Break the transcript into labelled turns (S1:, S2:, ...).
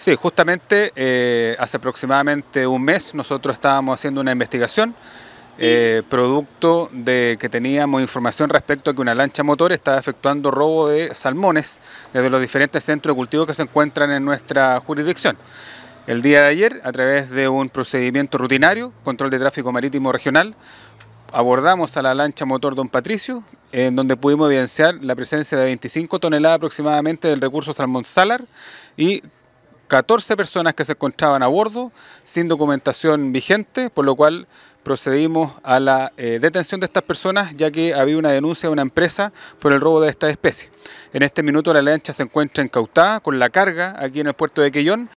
S1: Sí, justamente eh, hace aproximadamente un mes nosotros estábamos haciendo una investigación eh, producto de que teníamos información respecto a que una lancha motor estaba efectuando robo de salmones desde los diferentes centros de cultivo que se encuentran en nuestra jurisdicción. El día de ayer, a través de un procedimiento rutinario, control de tráfico marítimo regional, abordamos a la lancha motor Don Patricio, en donde pudimos evidenciar la presencia de 25 toneladas aproximadamente del recurso salmón salar y 14 personas que se encontraban a bordo sin documentación vigente, por lo cual procedimos a la eh, detención de estas personas ya que había una denuncia de una empresa por el robo de esta especie. En este minuto la lancha se encuentra incautada con la carga aquí en el puerto de Quellón